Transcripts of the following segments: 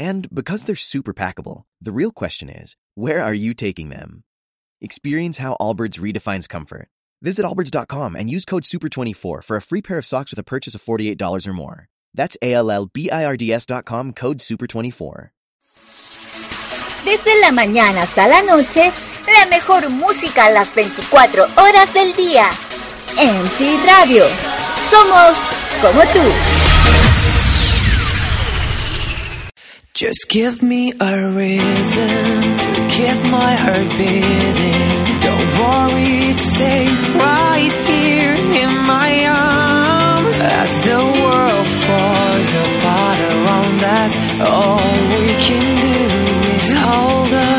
And because they're super packable, the real question is, where are you taking them? Experience how Allbirds redefines comfort. Visit allbirds.com and use code SUPER24 for a free pair of socks with a purchase of $48 or more. That's A-L-L-B-I-R-D-S.com code SUPER24. Desde la mañana hasta la noche, la mejor música a las 24 horas del día. MC Radio. Somos como tú. Just give me a reason to keep my heart beating. Don't worry, it's safe right here in my arms. As the world falls apart around us, all we can do is hold on,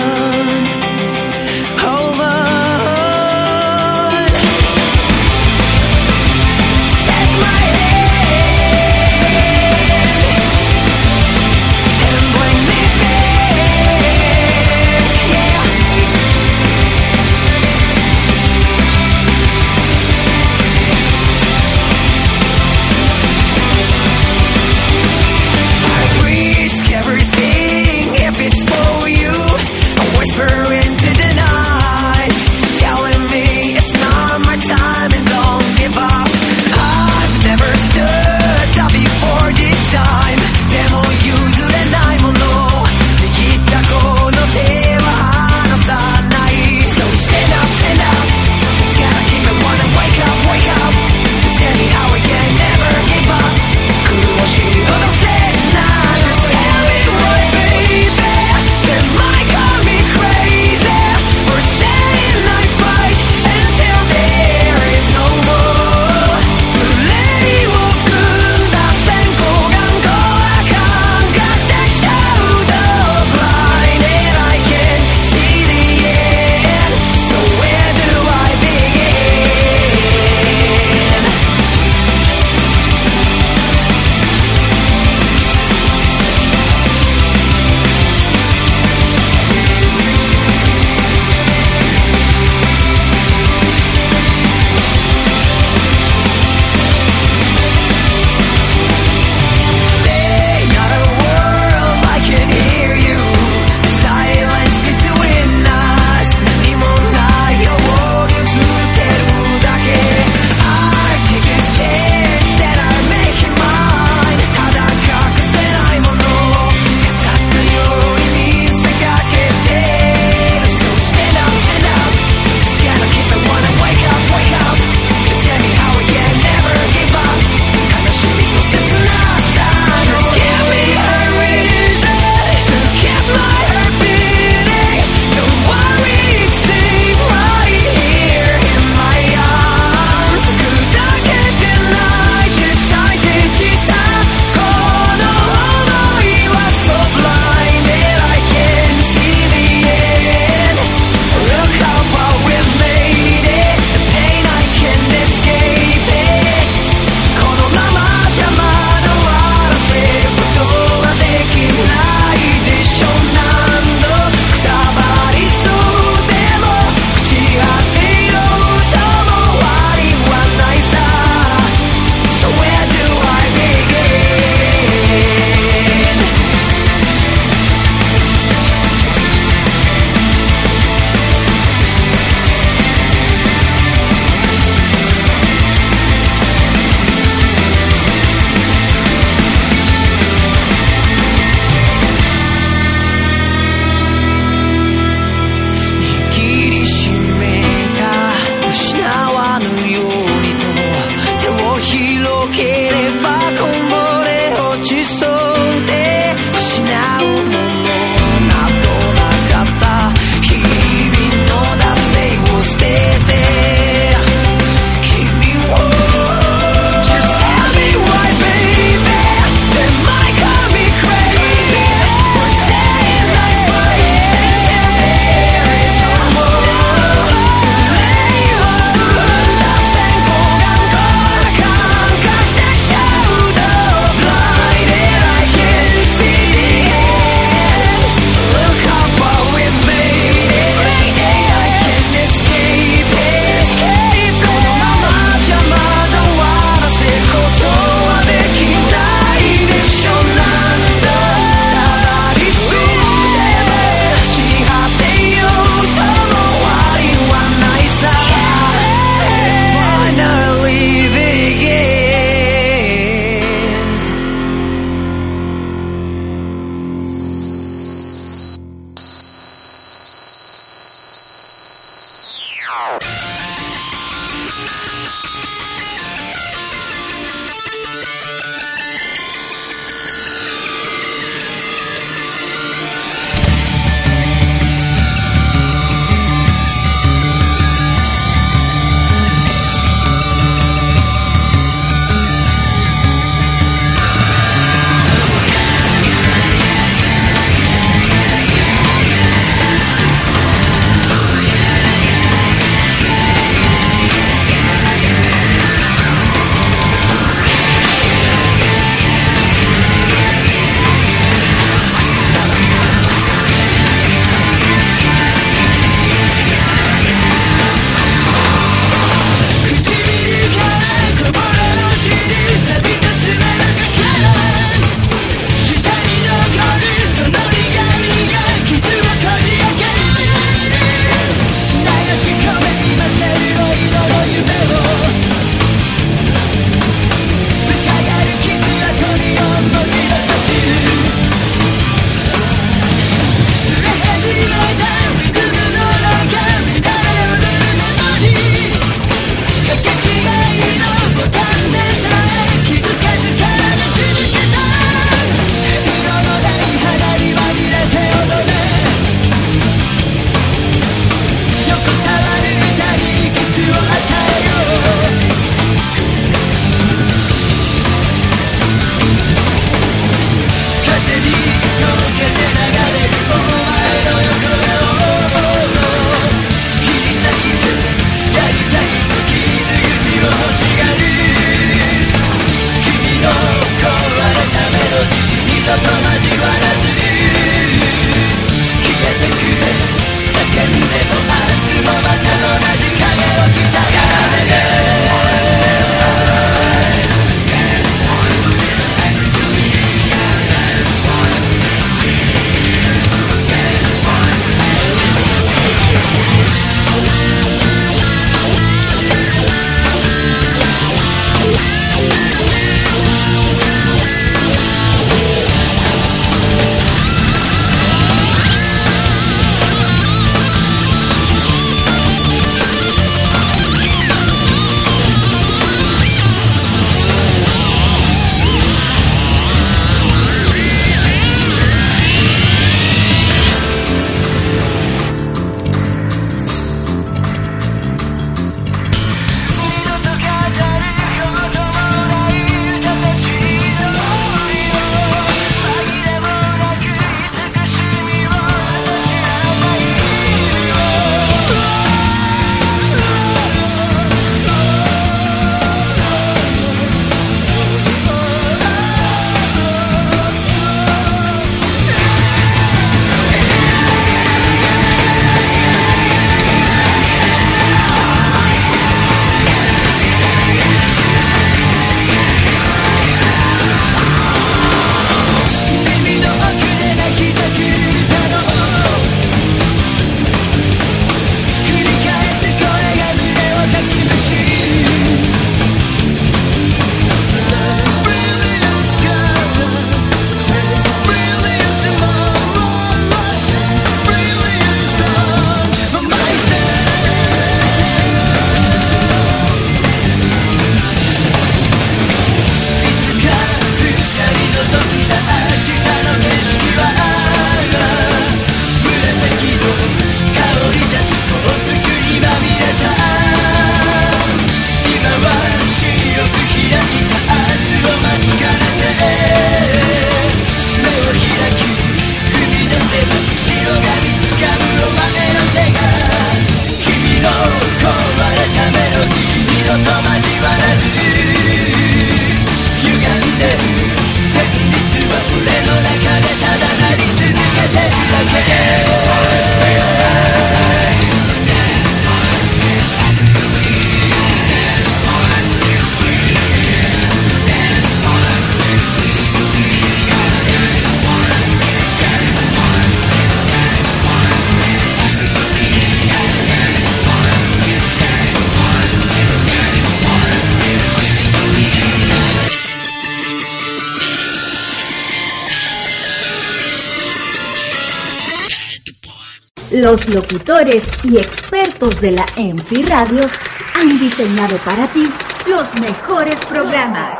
Los locutores y expertos de la MC Radio han diseñado para ti los mejores programas.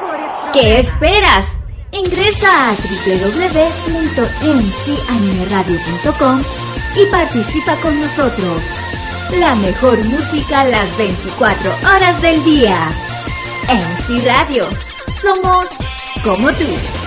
¿Qué esperas? Ingresa a www.mcanimeradio.com y participa con nosotros. La mejor música las 24 horas del día. MC Radio. Somos como tú.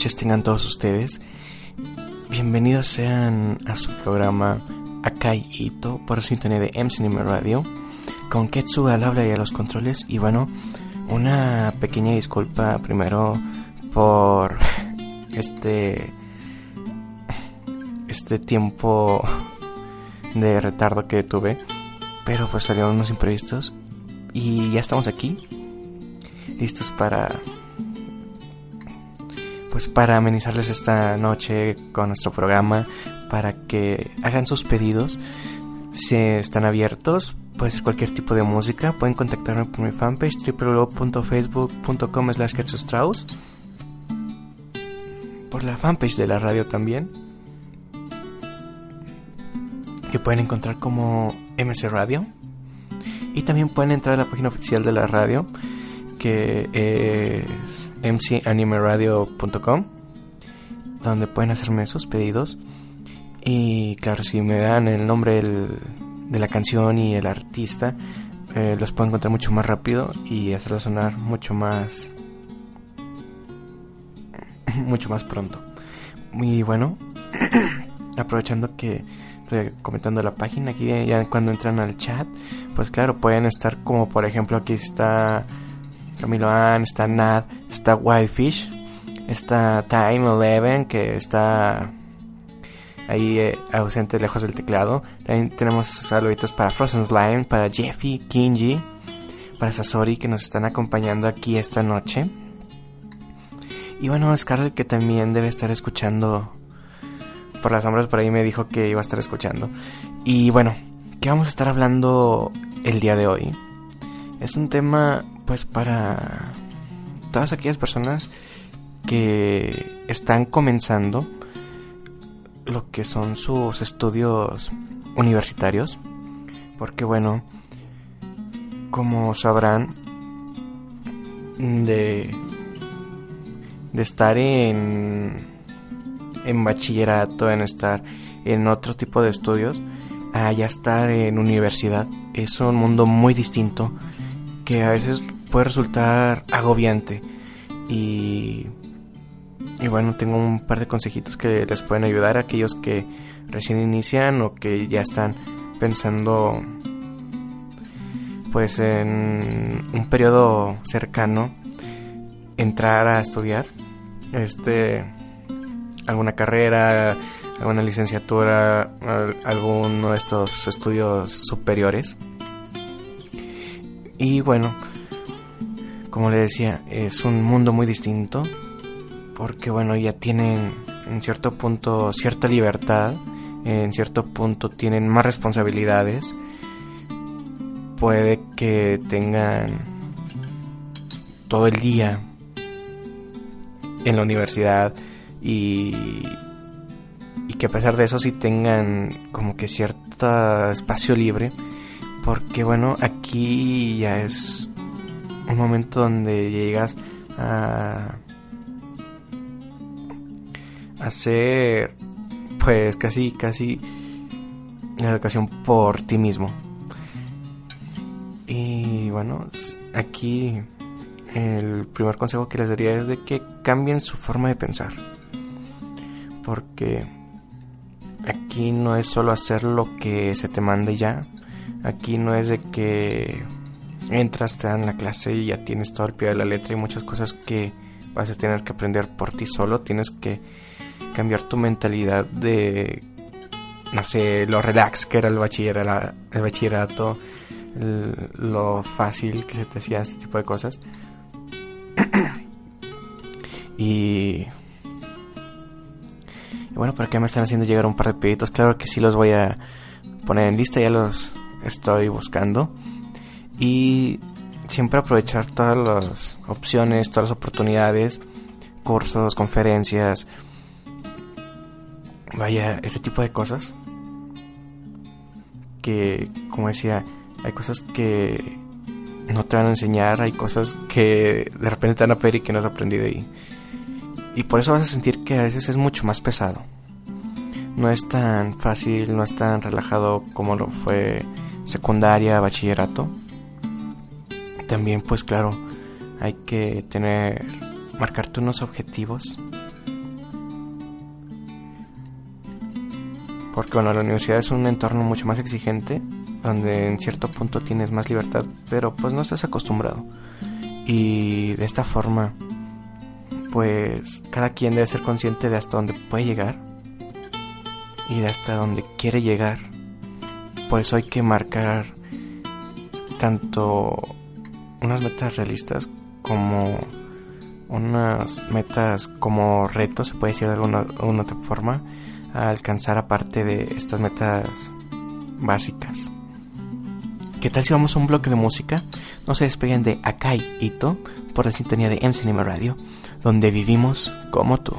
noches tengan todos ustedes. Bienvenidos sean a su programa Akai Ito por sintonía de MCNM Radio con Ketsu al habla y a los controles. Y bueno, una pequeña disculpa primero por este este tiempo de retardo que tuve, pero pues salieron unos imprevistos y ya estamos aquí listos para pues para amenizarles esta noche con nuestro programa, para que hagan sus pedidos. Si están abiertos, puede ser cualquier tipo de música, pueden contactarme por mi fanpage www.facebook.com slash por la fanpage de la radio también, que pueden encontrar como MC Radio. Y también pueden entrar a la página oficial de la radio, que es mcanimeradio.com, donde pueden hacerme sus pedidos. Y claro, si me dan el nombre de la canción y el artista, eh, los puedo encontrar mucho más rápido y hacerlos sonar mucho más mucho más pronto. Y bueno, aprovechando que estoy comentando la página aquí, ya cuando entran al chat, pues claro, pueden estar como por ejemplo aquí está Camilo Ann, está Nad, está Whitefish, está Time Eleven que está ahí eh, ausente lejos del teclado. También tenemos saluditos para Frozen Slime, para Jeffy, Kinji, para Sasori que nos están acompañando aquí esta noche. Y bueno, Scarlett que también debe estar escuchando por las sombras por ahí me dijo que iba a estar escuchando. Y bueno, ¿qué vamos a estar hablando el día de hoy? Es un tema pues para todas aquellas personas que están comenzando lo que son sus estudios universitarios. Porque bueno, como sabrán, de, de estar en, en bachillerato, en estar en otro tipo de estudios, a ya estar en universidad, es un mundo muy distinto que a veces puede resultar agobiante. Y, y bueno, tengo un par de consejitos que les pueden ayudar a aquellos que recién inician o que ya están pensando pues en un periodo cercano entrar a estudiar este alguna carrera alguna licenciatura alguno de estos estudios superiores y bueno como le decía es un mundo muy distinto porque bueno ya tienen en cierto punto cierta libertad en cierto punto tienen más responsabilidades. Puede que tengan todo el día en la universidad y, y que a pesar de eso sí tengan como que cierto espacio libre porque bueno aquí ya es un momento donde llegas a hacer pues casi casi la educación por ti mismo y bueno, aquí el primer consejo que les daría es de que cambien su forma de pensar. Porque aquí no es solo hacer lo que se te mande ya. Aquí no es de que entras, te dan la clase y ya tienes todo el pie de la letra y muchas cosas que vas a tener que aprender por ti solo. Tienes que cambiar tu mentalidad de, no sé, lo relax que era el bachillerato, el bachillerato lo fácil que se te hacía este tipo de cosas. y, bueno, ¿por qué me están haciendo llegar un par de pedidos? Claro que sí los voy a poner en lista, ya los estoy buscando. Y siempre aprovechar todas las opciones, todas las oportunidades, cursos, conferencias, vaya, este tipo de cosas. Que, como decía, hay cosas que no te van a enseñar, hay cosas que de repente te van a pedir y que no has aprendido y, y por eso vas a sentir que a veces es mucho más pesado. No es tan fácil, no es tan relajado como lo fue secundaria, bachillerato. También pues claro, hay que tener, marcarte unos objetivos. Porque bueno, la universidad es un entorno mucho más exigente donde en cierto punto tienes más libertad, pero pues no estás acostumbrado. Y de esta forma, pues cada quien debe ser consciente de hasta dónde puede llegar y de hasta dónde quiere llegar. Por eso hay que marcar tanto unas metas realistas como unas metas como retos, se puede decir de alguna, otra forma, a alcanzar aparte de estas metas básicas. ¿Qué tal si vamos a un bloque de música? No se despeguen de Akai Ito por la sintonía de M Cinema Radio, donde vivimos como tú.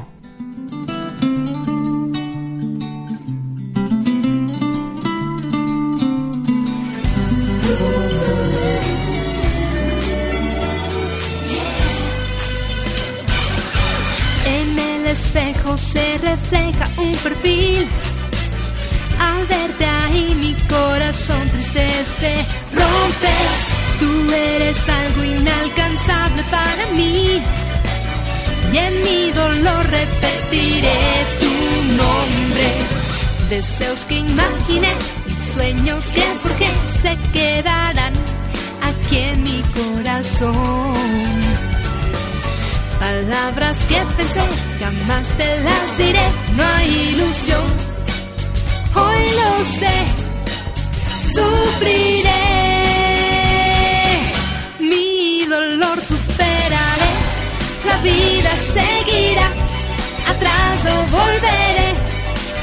Espejo se refleja un perfil. Al verte ahí mi corazón triste se rompe. Tú eres algo inalcanzable para mí. Y en mi dolor repetiré tu nombre. Deseos que imaginé y sueños que forjé se quedarán aquí en mi corazón. Palabras que pensé, jamás te las diré. No hay ilusión, hoy lo sé. Sufriré, mi dolor superaré. La vida seguirá, atrás no volveré.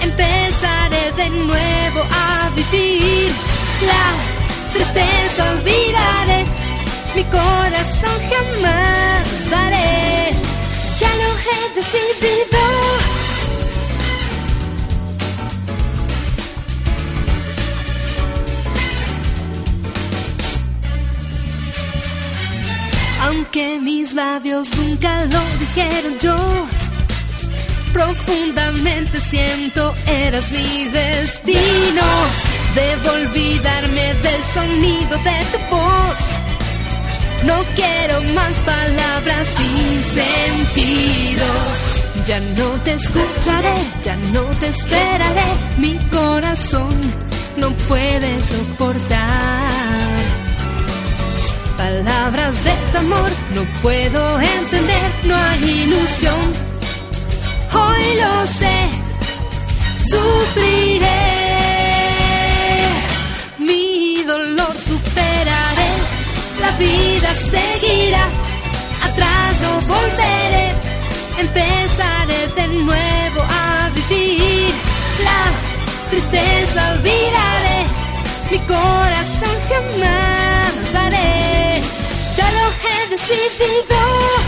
Empezaré de nuevo a vivir. La tristeza olvidaré, mi corazón jamás daré. Ya lo he decidido. Aunque mis labios nunca lo dijeron yo, profundamente siento eras mi destino. Debo olvidarme del sonido de tu voz. No quiero más palabras sin sentido. Ya no te escucharé, ya no te esperaré. Mi corazón no puede soportar. Palabras de tu amor no puedo entender, no hay ilusión. Hoy lo sé, sufriré. Vida seguirá. Atrás no volveré, empezaré de nuevo a vivir. La tristeza olvidaré, mi corazón jamás haré. Ya lo he decidido.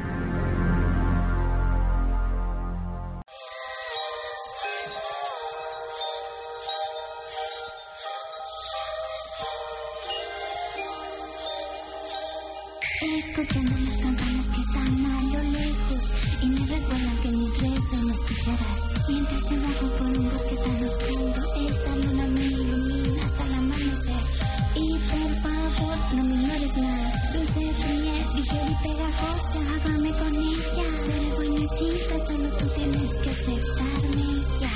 Ligera y pegajosa, hágame con ella. Seré buena chica, solo tú tienes que aceptarme ya.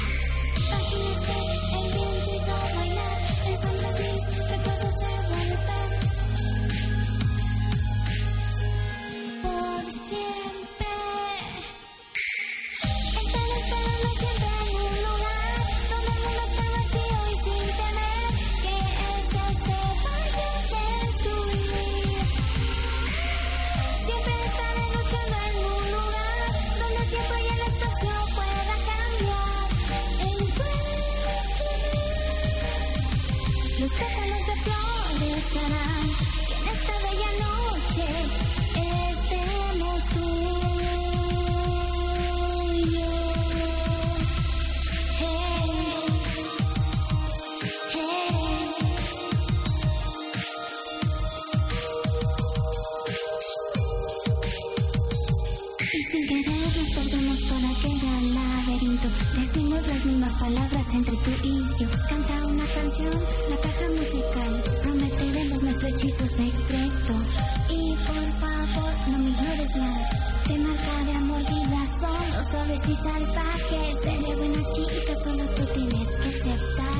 Páginas que el viento hizo bailar, en sombras mis recuerdos se vuelven por siempre. Están esperando siempre en un lugar donde el mundo está vacío y sin en esta bella noche gran laberinto. Decimos las mismas palabras entre tú y yo. Canta una canción, la caja musical. Prometeremos nuestro hechizo secreto. Y por favor, no me ignores más. Te marcaré a mordidas, solo suaves y salvajes. Seré buena chica, solo tú tienes que aceptarme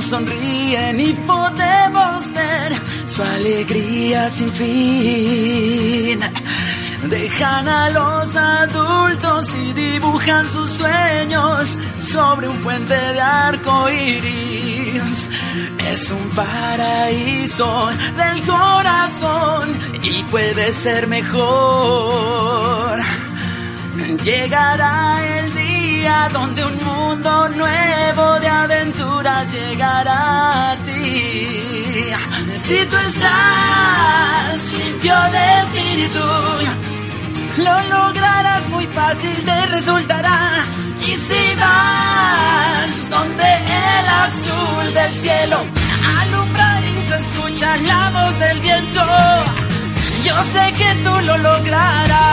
sonríen y podemos ver su alegría sin fin. Dejan a los adultos y dibujan sus sueños sobre un puente de arco iris. Es un paraíso del corazón y puede ser mejor. Llegará el día donde un mundo nuevo de aventuras llegará a ti. Si tú estás limpio de espíritu, lo lograrás muy fácil, te resultará. Y si vas donde el azul del cielo alumbra y se escucha la voz del viento, yo sé que tú lo lograrás.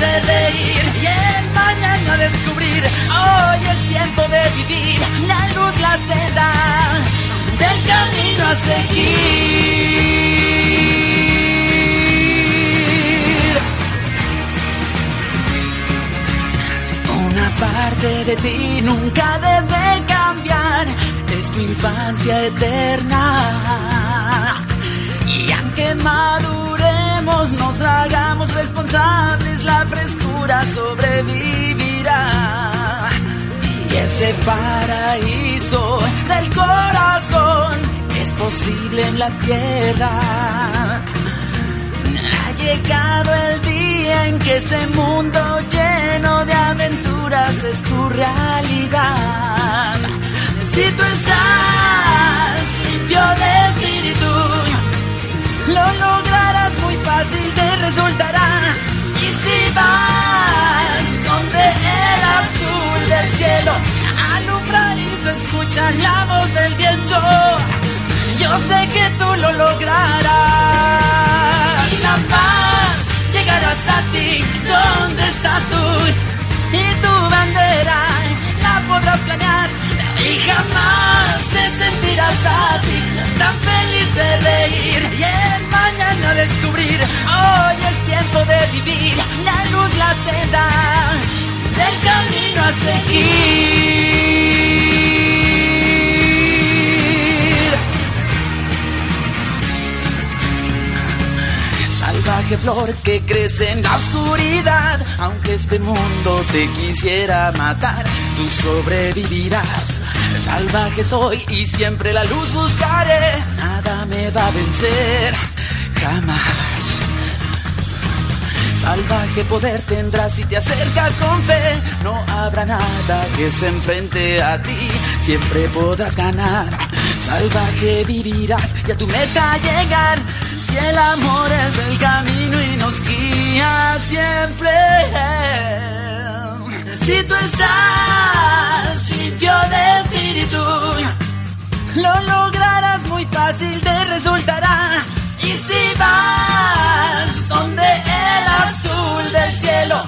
De reír y el mañana descubrir. Hoy es tiempo de vivir, la luz, la senda del camino a seguir. Una parte de ti nunca debe cambiar, es tu infancia eterna. Y aunque nos hagamos responsables, la frescura sobrevivirá. Y ese paraíso del corazón es posible en la tierra. Ha llegado el día en que ese mundo lleno de aventuras es tu realidad. Si tú estás limpio de espíritu, lo lograrás fácil te resultará. Y si vas donde el azul del cielo alumbra y se escucha la voz del viento, yo sé que tú lo lograrás. Y la paz llegará hasta ti, donde estás tú y tu bandera la podrás planear. Y jamás te sentirás así, tan feliz de reír Hoy es tiempo de vivir. La luz, la senda del camino a seguir. Salvaje flor que crece en la oscuridad, aunque este mundo te quisiera matar, tú sobrevivirás. Salvaje soy y siempre la luz buscaré, nada me va a vencer jamás. Salvaje poder tendrás si te acercas con fe. No habrá nada que se enfrente a ti. Siempre podrás ganar. Salvaje vivirás y a tu meta llegar. Si el amor es el camino y nos guía siempre. Si tú estás limpio de espíritu, lo lograrás muy fácil, te resultará. Y si vas donde el azul del cielo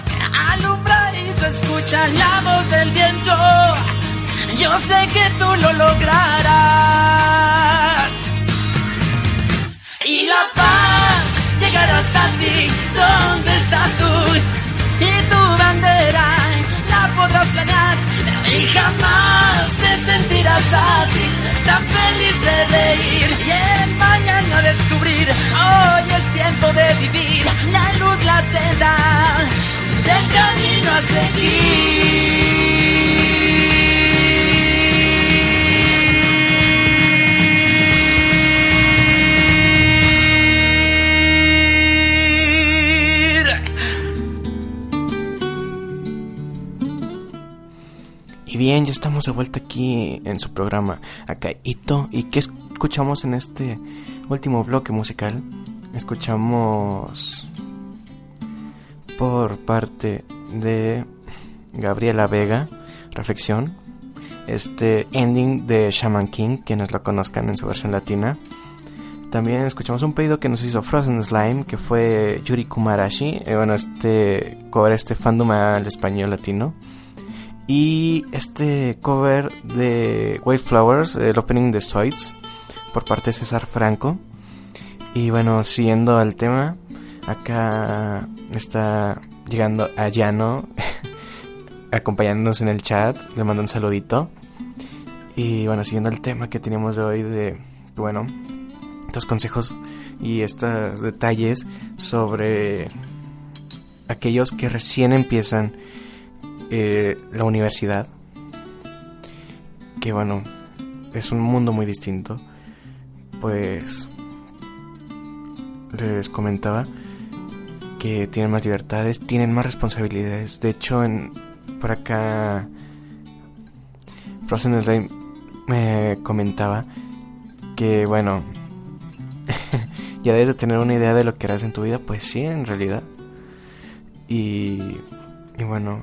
alumbra y se escucha la voz del viento, yo sé que tú lo lograrás. Y la paz llegará hasta ti, ¿dónde estás tú? Y tu bandera la podrás planear y jamás te sentirás así, tan feliz de reír y el mañana descubrir. Hoy es tiempo de vivir la luz, la senda del camino a seguir. Y bien, ya estamos de vuelta aquí en su programa Akaito. ¿Y qué escuchamos en este último bloque musical? Escuchamos por parte de Gabriela Vega, Reflexión, este ending de Shaman King, quienes lo conozcan en su versión latina. También escuchamos un pedido que nos hizo Frozen Slime, que fue Yuri Kumarashi, eh, bueno, este cover, este fandom al español latino. Y este cover de White Flowers, el opening de Zoids, por parte de César Franco. Y bueno, siguiendo al tema, acá está llegando a acompañándonos en el chat, le mando un saludito. Y bueno, siguiendo el tema que teníamos de hoy, de, bueno, estos consejos y estos detalles sobre aquellos que recién empiezan eh, la universidad. Que bueno, es un mundo muy distinto. Pues les comentaba que tienen más libertades, tienen más responsabilidades. De hecho, en, por acá, Frozen Slime me comentaba que, bueno, ya debes de tener una idea de lo que harás en tu vida. Pues sí, en realidad. Y, y bueno,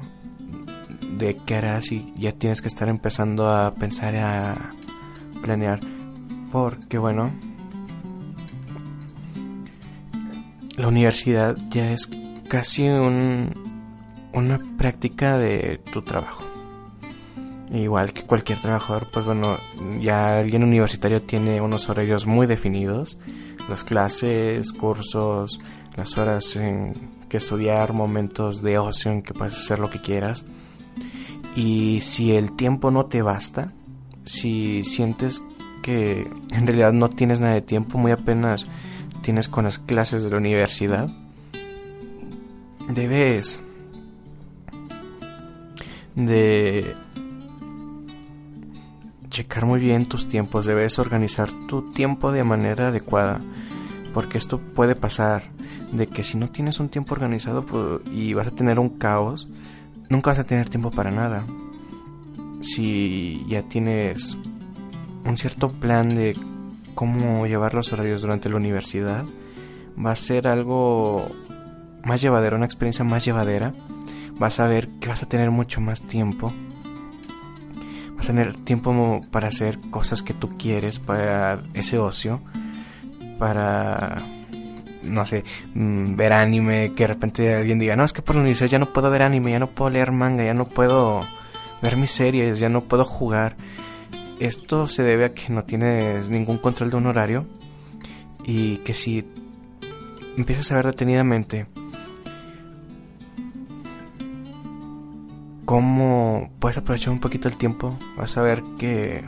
de qué harás y ya tienes que estar empezando a pensar, a planear. Porque, bueno, la universidad ya es casi un, una práctica de tu trabajo. Igual que cualquier trabajador, pues bueno, ya alguien universitario tiene unos horarios muy definidos, las clases, cursos, las horas en que estudiar, momentos de ocio en que puedes hacer lo que quieras. Y si el tiempo no te basta, si sientes que en realidad no tienes nada de tiempo, muy apenas tienes con las clases de la universidad, debes de checar muy bien tus tiempos, debes organizar tu tiempo de manera adecuada, porque esto puede pasar de que si no tienes un tiempo organizado pues, y vas a tener un caos, nunca vas a tener tiempo para nada. Si ya tienes un cierto plan de cómo llevar los horarios durante la universidad, va a ser algo más llevadero, una experiencia más llevadera. Vas a ver que vas a tener mucho más tiempo. Vas a tener tiempo para hacer cosas que tú quieres, para ese ocio, para no sé, mm, ver anime, que de repente alguien diga, no, es que por la universidad ya no puedo ver anime, ya no puedo leer manga, ya no puedo ver mis series, ya no puedo jugar. Esto se debe a que no tienes ningún control de un horario y que si empiezas a ver detenidamente cómo puedes aprovechar un poquito el tiempo. Vas a ver que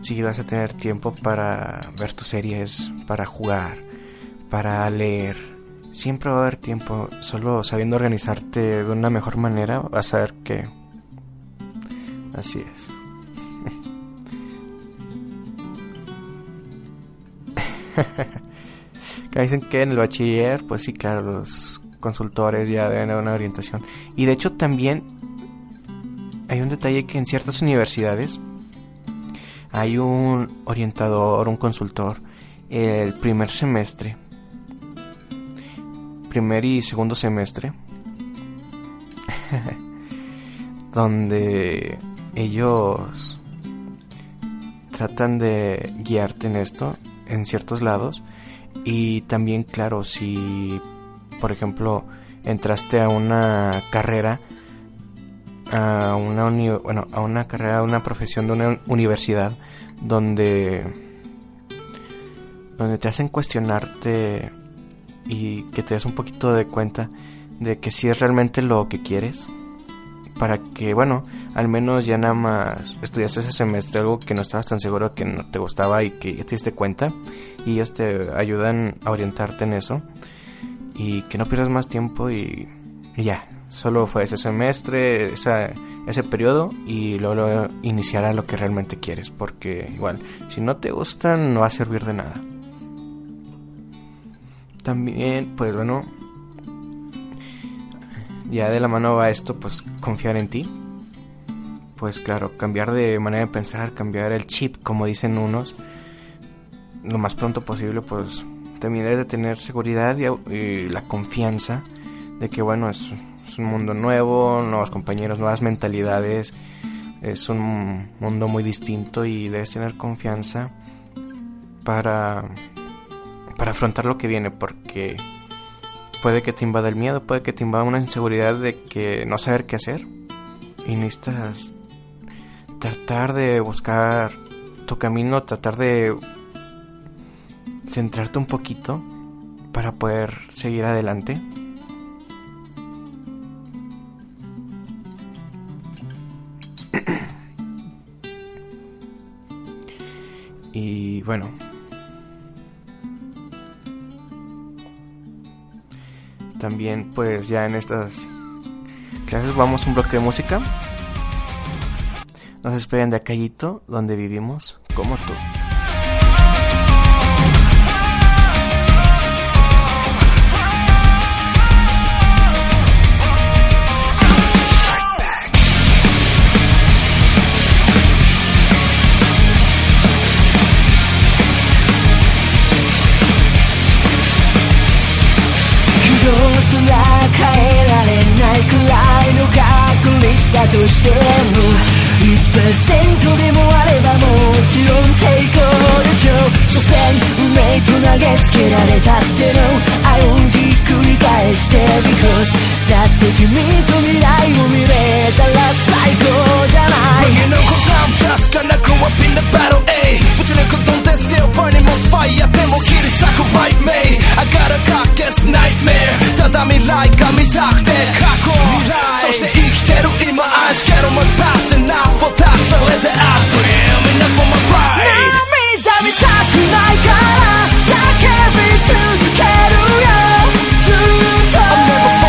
si vas a tener tiempo para ver tus series, para jugar, para leer. Siempre va a haber tiempo, solo sabiendo organizarte de una mejor manera, vas a ver que así es. que dicen que en el bachiller, pues sí, claro, los consultores ya deben dar una orientación. Y de hecho también hay un detalle que en ciertas universidades hay un orientador, un consultor, el primer semestre, primer y segundo semestre, donde ellos tratan de guiarte en esto en ciertos lados. Y también claro si por ejemplo entraste a una carrera a una bueno a una carrera a una profesión de una universidad donde donde te hacen cuestionarte y que te des un poquito de cuenta de que si es realmente lo que quieres para que, bueno, al menos ya nada más estudiaste ese semestre algo que no estabas tan seguro que no te gustaba y que ya te diste cuenta y ellos te ayudan a orientarte en eso y que no pierdas más tiempo y, ya, solo fue ese semestre, ese periodo y luego iniciará lo que realmente quieres porque igual, si no te gustan no va a servir de nada. También, pues bueno, ya de la mano va esto, pues confiar en ti. Pues claro, cambiar de manera de pensar, cambiar el chip, como dicen unos, lo más pronto posible, pues también debes de tener seguridad y, la confianza de que, bueno, es, es, un mundo nuevo, nuevos compañeros, nuevas mentalidades, es un mundo muy distinto y debes tener confianza para, para afrontar lo que viene, porque puede que te invada el miedo, puede que te invada una inseguridad de que no saber qué hacer. Y necesitas tratar de buscar tu camino, tratar de centrarte un poquito para poder seguir adelante. y bueno, también pues ya en estas clases vamos un bloque de música. Nos esperan de Acayito, donde vivimos como tú. だとしても1%でもあればもちろん抵抗でしょう。所詮運命と投げつけられたっての。愛をひっくり返して Because だって君と未来を見れたら最高じゃない。Bringing no cause I'm just gonna grow up in the battle A But you look don't they still burning more fire でも切り裂く right me I got a cock nightmare ただ未来が見たくて過去そして生きてる今 eyes get on my past and now for that so let the I scream enough for my pride 涙見たくないから叫び続けるよずっと I'm never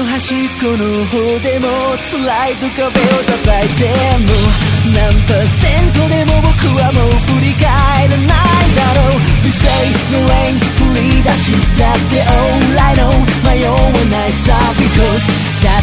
の端っこの方でも辛いと壁を叩いても何パーセントでも僕はもう振り返らないだろう理性のレーン振り出したって All I know 迷わないさ Because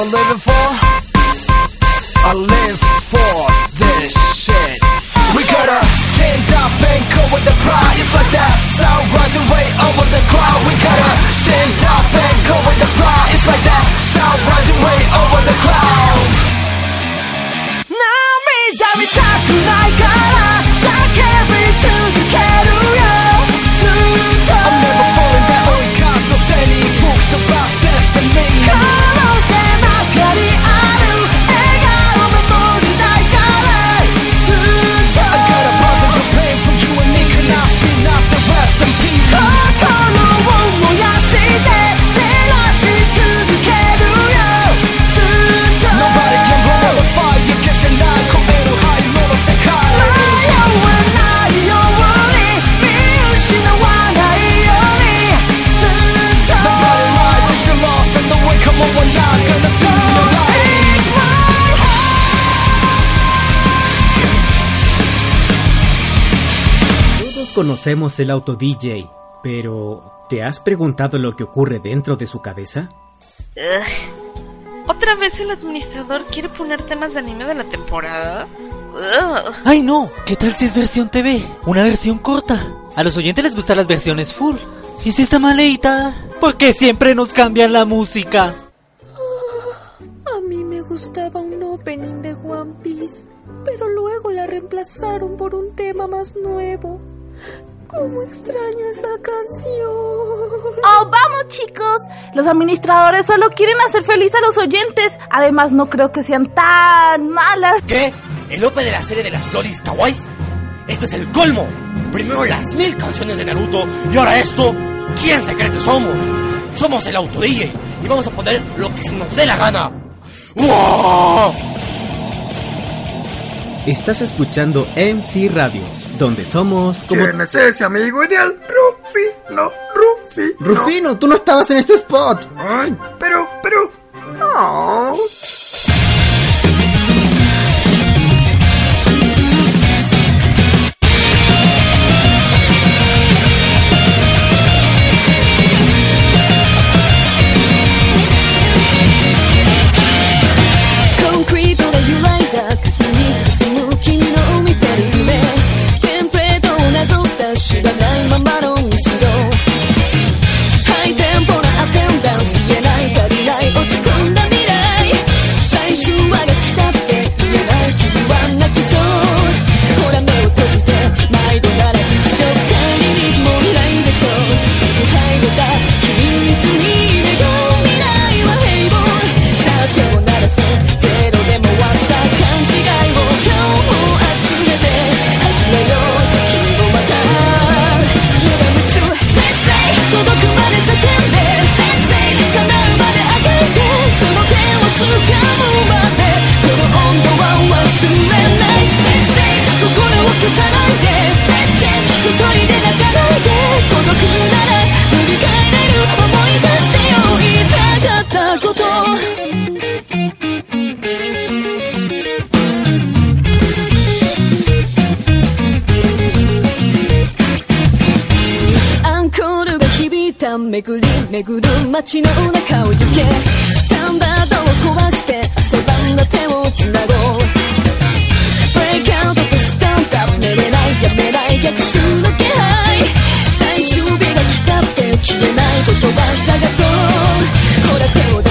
ever living for? I live for this shit. We gotta stand up and go with the pride. It's like that sound rising way over the crowd. We gotta stand up and go with the pride. It's like that sound rising way over the clouds. 涙見たくないから叫び続け conocemos el auto DJ, pero ¿te has preguntado lo que ocurre dentro de su cabeza? Ugh. ¿Otra vez el administrador quiere poner temas de anime de la temporada? Ugh. ¡Ay no! ¿Qué tal si es versión TV? Una versión corta. A los oyentes les gustan las versiones full. ¿Y si está mal editada? Porque siempre nos cambian la música. A mí me gustaba un opening de One Piece, pero luego la reemplazaron por un tema más nuevo. ¿Cómo extraño esa canción? ¡Oh, vamos chicos! Los administradores solo quieren hacer feliz a los oyentes. Además, no creo que sean tan malas. ¿Qué? ¿El OP de la serie de las lolis kawais? Esto es el colmo. Primero las mil canciones de Naruto y ahora esto. ¿Quién se cree que somos? Somos el auto DJ y vamos a poner lo que se nos dé la gana. ¡Uah! Estás escuchando MC Radio, donde somos como... ¿Quién es ese amigo ideal? Rufino, Rufino. Rufino, tú no estabas en este spot. Ay, pero, pero... Oh. た巡り巡る街の中を行け。スタンダードを壊して汗ばんだ手をつなごう。ブレイクアウトとスタンドアップ寝れないやめない逆襲の気配。最終日が来たって消えない言葉探そう。ほら手を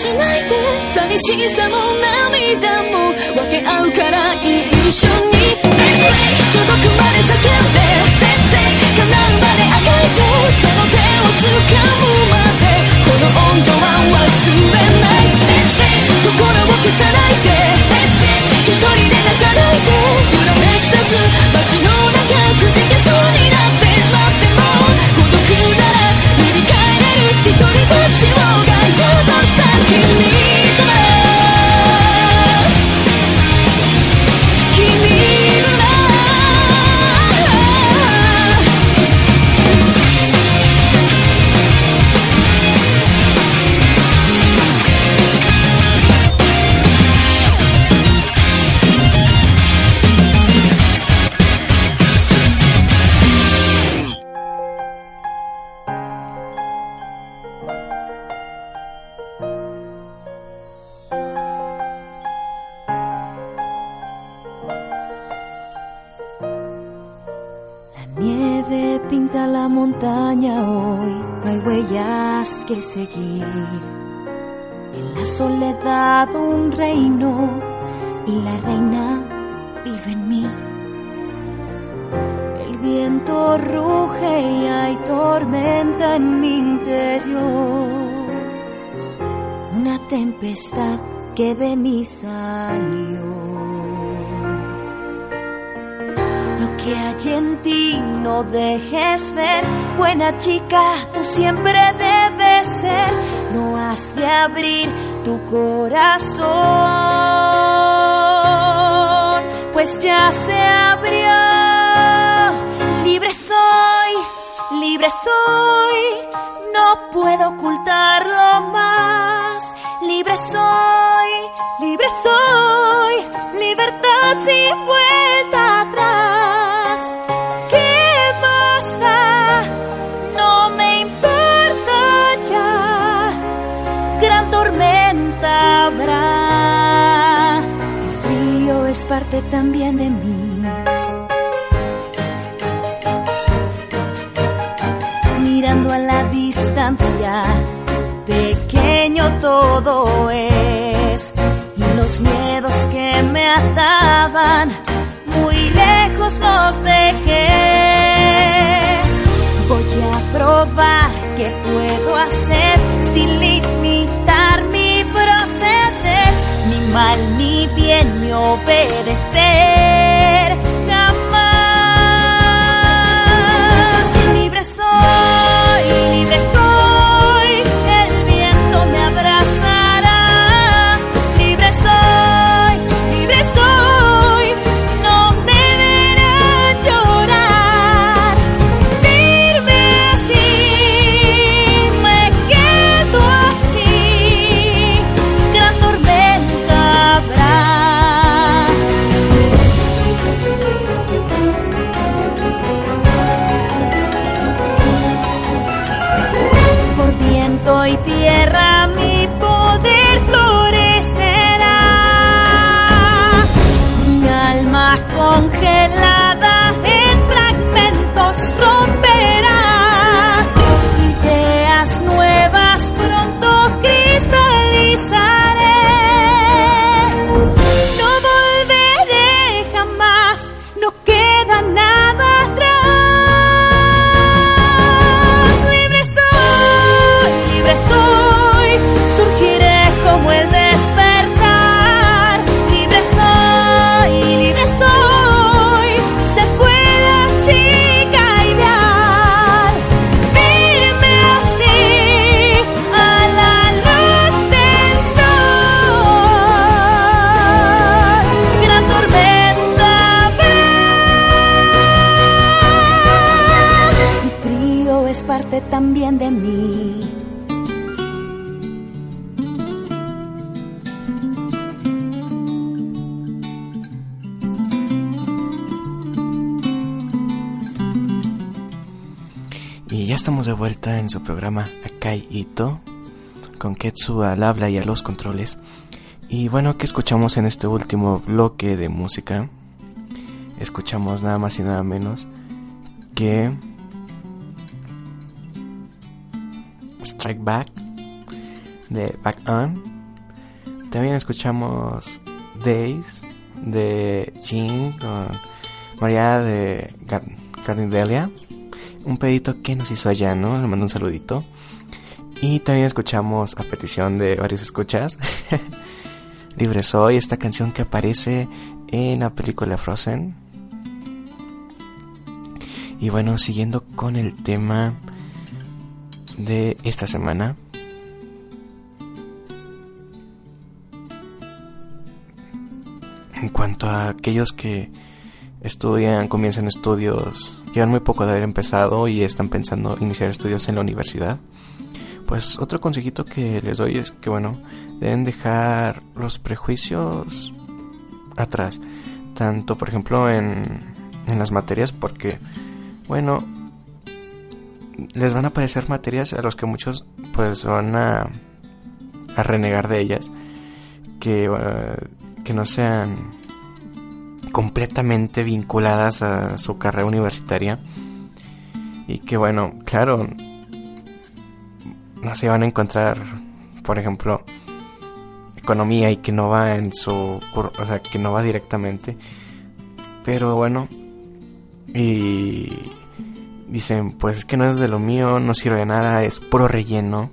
しないで寂しさも涙も分け合うから一緒に Let's play 届くまで叫んで Let's say 叶うまであがいてその手を掴むまでこの温度は忘れない Let's play 心を消さないで Let's change 一人で泣かないで揺らめき出す chica, tú siempre debes ser. No has de abrir tu corazón, pues ya se abrió. Libre soy, libre soy, no puedo ocultarlo más. Libre soy, libre soy, libertad sin vuelta también de mí. Mirando a la distancia, pequeño todo es. Y los miedos que me ataban, muy lejos los dejé. Voy a probar qué puedo hacer sin limitar mi proceder, ni mal ni su programa Akai Ito, con Ketsu al habla y a los controles. Y bueno, ¿qué escuchamos en este último bloque de música? Escuchamos nada más y nada menos que Strike Back de Back On. También escuchamos Days de Jean con María de Carnidelia. Un pedito que nos hizo allá, ¿no? Le mando un saludito. Y también escuchamos a petición de varios escuchas. Libre Soy, esta canción que aparece en la película Frozen. Y bueno, siguiendo con el tema de esta semana. En cuanto a aquellos que estudian, comienzan estudios, llevan muy poco de haber empezado y están pensando iniciar estudios en la universidad. Pues otro consejito que les doy es que bueno, deben dejar los prejuicios atrás. Tanto por ejemplo en, en las materias porque bueno, les van a aparecer materias a los que muchos pues van a, a renegar de ellas. Que, uh, que no sean completamente vinculadas a su carrera universitaria. Y que bueno, claro, no se van a encontrar, por ejemplo, economía y que no va en su, o sea, que no va directamente. Pero bueno, y dicen, pues es que no es de lo mío, no sirve de nada, es puro relleno.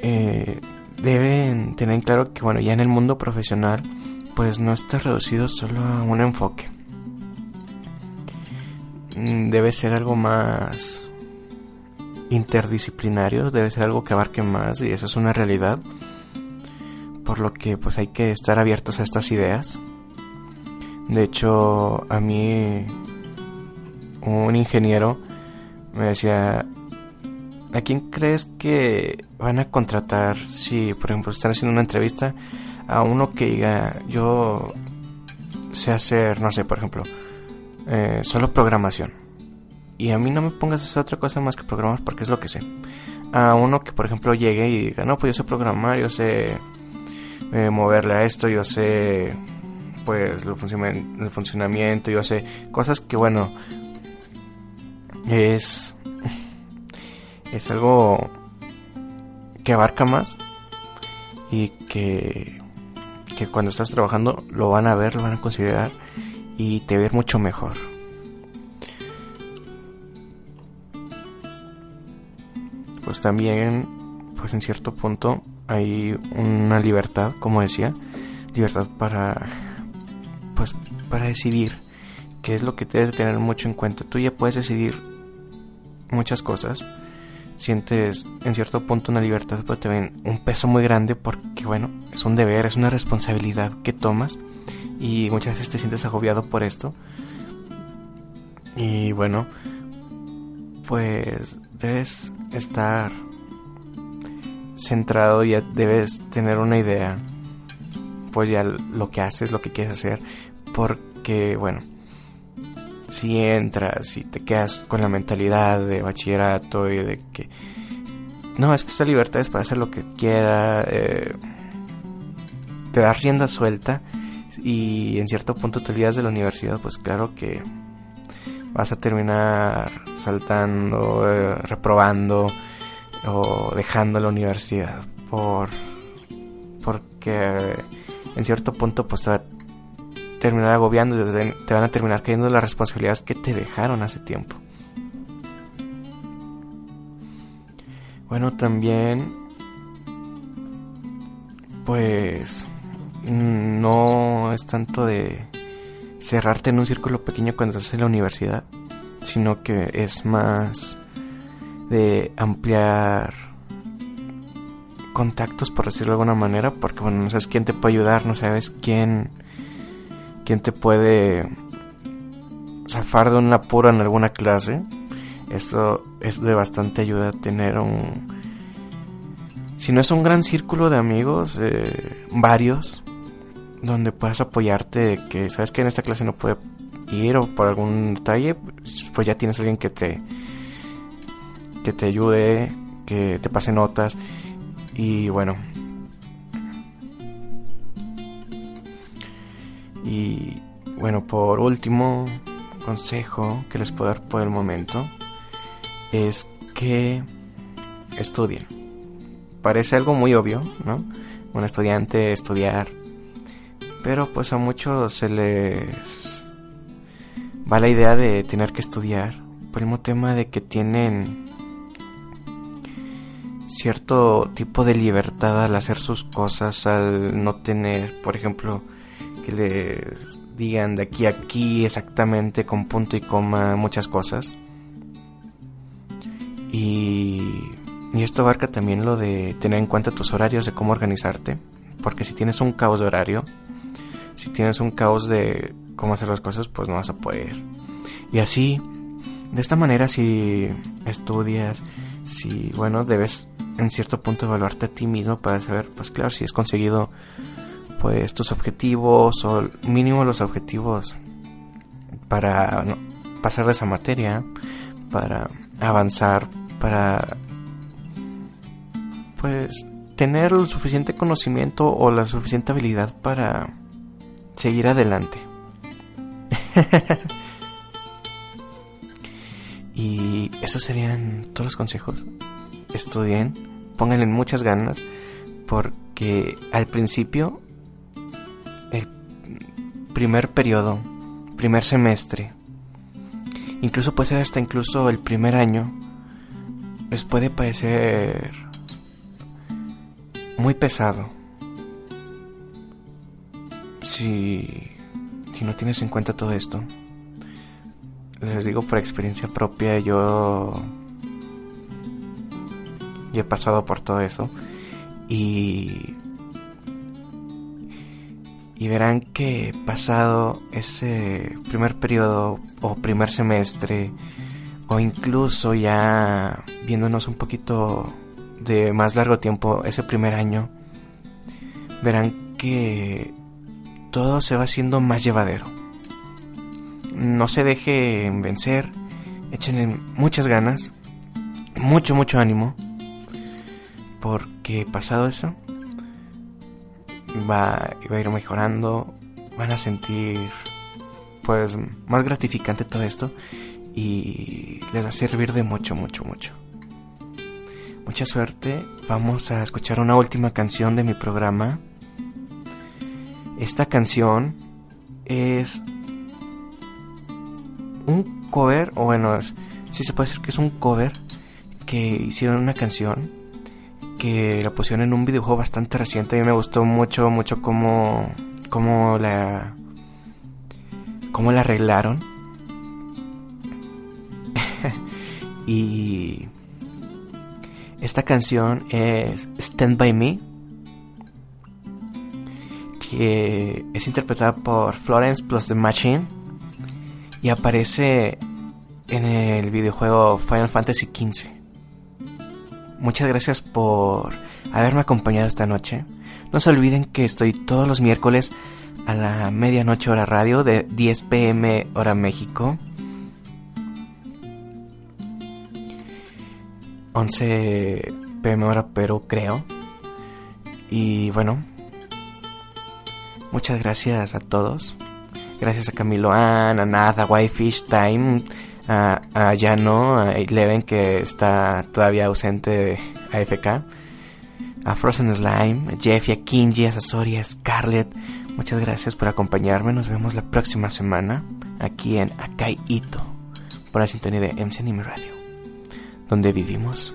Eh, deben tener en claro que, bueno, ya en el mundo profesional, pues no está reducido solo a un enfoque. Mm, debe ser algo más interdisciplinario, debe ser algo que abarque más y eso es una realidad. Por lo que pues hay que estar abiertos a estas ideas. De hecho, a mí un ingeniero me decía, ¿a quién crees que van a contratar si, por ejemplo, están haciendo una entrevista a uno que diga, yo sé hacer, no sé, por ejemplo, eh, solo programación? Y a mí no me pongas a hacer otra cosa más que programar porque es lo que sé. A uno que, por ejemplo, llegue y diga, no, pues yo sé programar, yo sé eh, moverle a esto, yo sé pues el funcionamiento, yo sé cosas que bueno es es algo que abarca más y que que cuando estás trabajando lo van a ver, lo van a considerar y te ver mucho mejor. Pues también, pues en cierto punto hay una libertad, como decía, libertad para pues para decidir qué es lo que debes tener mucho en cuenta. Tú ya puedes decidir muchas cosas. Sientes en cierto punto una libertad, pero ven un peso muy grande porque, bueno, es un deber, es una responsabilidad que tomas y muchas veces te sientes agobiado por esto. Y bueno, pues debes estar centrado, ya debes tener una idea, pues ya lo que haces, lo que quieres hacer, porque bueno, si entras y te quedas con la mentalidad de bachillerato y de que no, es que esta libertad es para hacer lo que quiera, eh, te das rienda suelta y en cierto punto te olvidas de la universidad, pues claro que vas a terminar saltando, eh, reprobando o dejando la universidad por porque en cierto punto pues te terminar agobiando y te van a terminar cayendo las responsabilidades que te dejaron hace tiempo. Bueno, también, pues, no es tanto de cerrarte en un círculo pequeño cuando estás en la universidad, sino que es más de ampliar contactos, por decirlo de alguna manera, porque bueno, no sabes quién te puede ayudar, no sabes quién quién te puede zafar de un apuro en alguna clase. Esto es de bastante ayuda tener un... Si no es un gran círculo de amigos, eh, varios, donde puedas apoyarte, que sabes que en esta clase no puede ir o por algún detalle, pues ya tienes alguien que te que te ayude, que te pase notas y bueno, Y bueno, por último consejo que les puedo dar por el momento es que estudien. Parece algo muy obvio, ¿no? Un estudiante estudiar. Pero pues a muchos se les va la idea de tener que estudiar por el tema de que tienen cierto tipo de libertad al hacer sus cosas, al no tener, por ejemplo, les digan de aquí a aquí exactamente con punto y coma muchas cosas. Y, y esto abarca también lo de tener en cuenta tus horarios, de cómo organizarte, porque si tienes un caos de horario, si tienes un caos de cómo hacer las cosas, pues no vas a poder. Y así, de esta manera, si estudias, si, bueno, debes en cierto punto evaluarte a ti mismo para saber, pues claro, si has conseguido, pues, tus objetivos o mínimo los objetivos para pasar de esa materia, para avanzar, para, pues, tener el suficiente conocimiento o la suficiente habilidad para seguir adelante. y esos serían todos los consejos. Estudien, pónganle muchas ganas, porque al principio, primer periodo, primer semestre, incluso puede ser hasta incluso el primer año, les puede parecer muy pesado. Si si no tienes en cuenta todo esto, les digo por experiencia propia, yo, yo he pasado por todo eso y, y verán que pasado ese primer periodo o primer semestre o incluso ya viéndonos un poquito de más largo tiempo, ese primer año, verán que todo se va haciendo más llevadero. No se deje vencer, échenle muchas ganas, mucho, mucho ánimo, porque pasado eso, va, va a ir mejorando, van a sentir pues más gratificante todo esto y les va a servir de mucho, mucho, mucho. Mucha suerte, vamos a escuchar una última canción de mi programa esta canción es un cover, o bueno, si sí se puede decir que es un cover que hicieron una canción que la pusieron en un videojuego bastante reciente. A me gustó mucho, mucho cómo, cómo la, cómo la arreglaron. y esta canción es Stand By Me que es interpretada por Florence plus the Machine y aparece en el videojuego Final Fantasy XV. Muchas gracias por haberme acompañado esta noche. No se olviden que estoy todos los miércoles a la medianoche hora radio de 10 pm hora México. 11 pm hora Perú creo. Y bueno, Muchas gracias a todos. Gracias a Camilo Ann, a Nada, Whitefish Time, a, a Yano, a Eleven que está todavía ausente de AFK, a Frozen Slime, a Jeffy, a Kinji, a Sasori, a Scarlett. Muchas gracias por acompañarme. Nos vemos la próxima semana aquí en Akai Ito, por la sintonía de MC Anime Radio, donde vivimos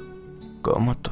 como tú.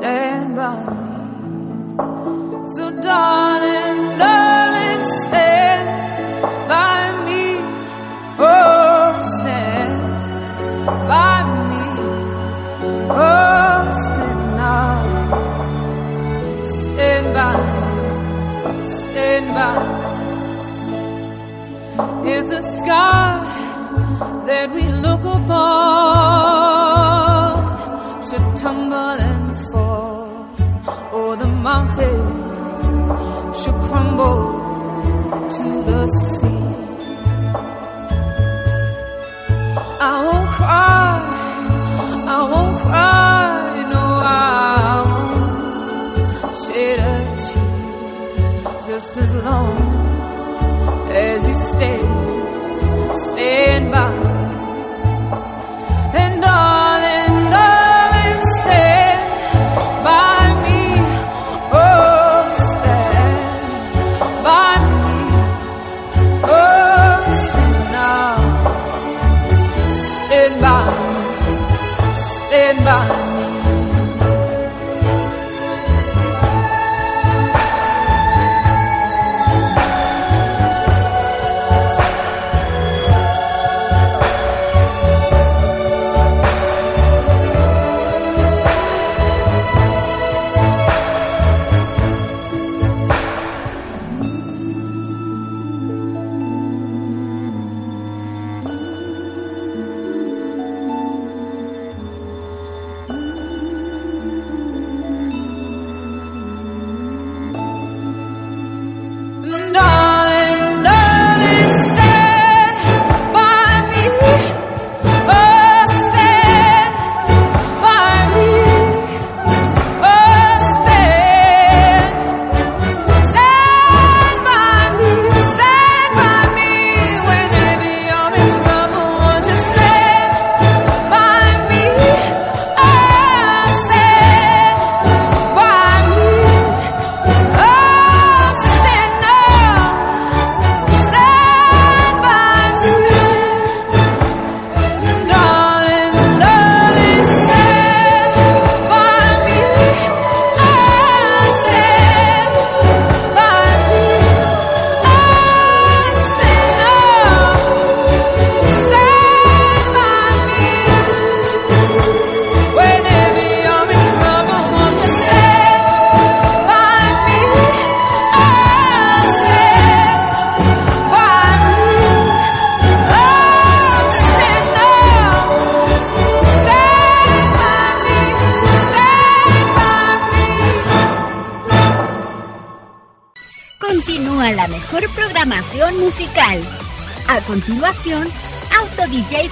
stand by me. So, darling, darling, stand by me. Oh, stand by me. Oh, stand now. Stand by me. Stand by me. If the sky that we look should crumble to the sea. I won't cry, I won't cry, no, I won't shed a tear just as long as you stay, stand by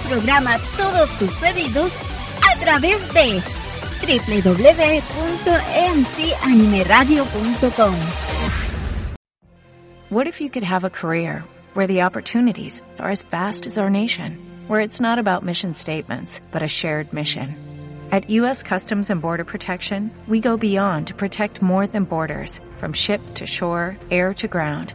programa todos tus pedidos a través de www.mcanimeradio.com. What if you could have a career where the opportunities are as vast as our nation, where it's not about mission statements, but a shared mission? At U.S. Customs and Border Protection, we go beyond to protect more than borders, from ship to shore, air to ground,